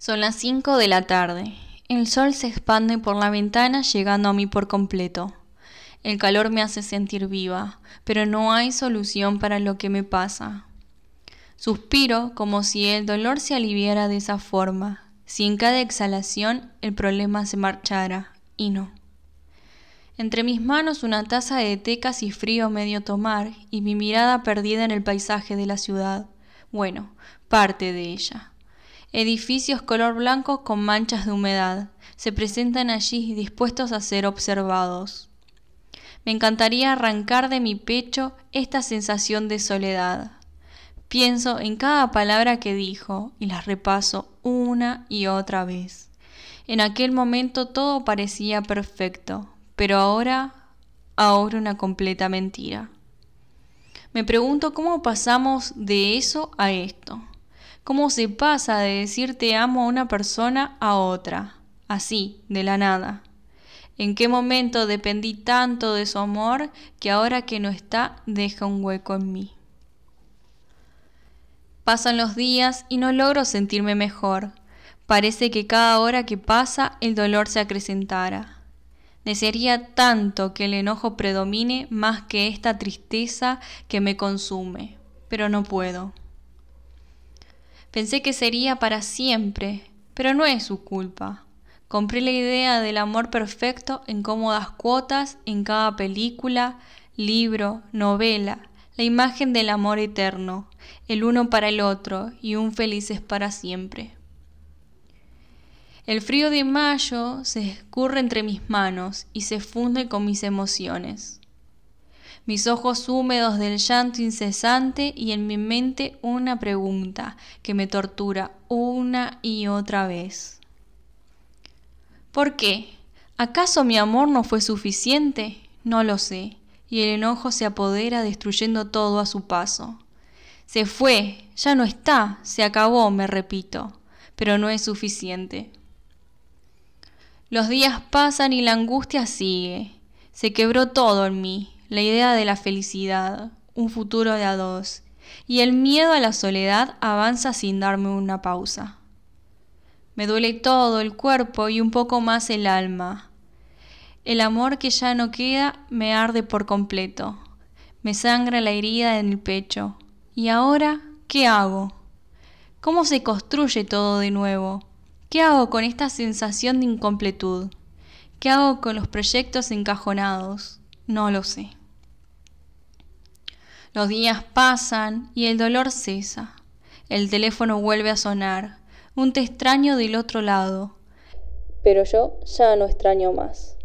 Son las 5 de la tarde. El sol se expande por la ventana llegando a mí por completo. El calor me hace sentir viva, pero no hay solución para lo que me pasa. Suspiro como si el dolor se aliviara de esa forma, si en cada exhalación el problema se marchara, y no. Entre mis manos una taza de té casi frío medio tomar y mi mirada perdida en el paisaje de la ciudad. Bueno, parte de ella. Edificios color blanco con manchas de humedad se presentan allí dispuestos a ser observados. Me encantaría arrancar de mi pecho esta sensación de soledad. Pienso en cada palabra que dijo y las repaso una y otra vez. En aquel momento todo parecía perfecto, pero ahora, ahora una completa mentira. Me pregunto cómo pasamos de eso a esto cómo se pasa de decir te amo a una persona a otra, así, de la nada. ¿En qué momento dependí tanto de su amor que ahora que no está deja un hueco en mí? Pasan los días y no logro sentirme mejor. Parece que cada hora que pasa el dolor se acrecentara. Desearía tanto que el enojo predomine más que esta tristeza que me consume, pero no puedo. Pensé que sería para siempre, pero no es su culpa. Compré la idea del amor perfecto en cómodas cuotas en cada película, libro, novela, la imagen del amor eterno, el uno para el otro y un felices para siempre. El frío de mayo se escurre entre mis manos y se funde con mis emociones mis ojos húmedos del llanto incesante y en mi mente una pregunta que me tortura una y otra vez. ¿Por qué? ¿Acaso mi amor no fue suficiente? No lo sé, y el enojo se apodera destruyendo todo a su paso. Se fue, ya no está, se acabó, me repito, pero no es suficiente. Los días pasan y la angustia sigue. Se quebró todo en mí, la idea de la felicidad, un futuro de a dos, y el miedo a la soledad avanza sin darme una pausa. Me duele todo el cuerpo y un poco más el alma. El amor que ya no queda me arde por completo. Me sangra la herida en el pecho. ¿Y ahora qué hago? ¿Cómo se construye todo de nuevo? ¿Qué hago con esta sensación de incompletud? ¿Qué hago con los proyectos encajonados? No lo sé. Los días pasan y el dolor cesa. El teléfono vuelve a sonar. Un te extraño del otro lado. Pero yo ya no extraño más.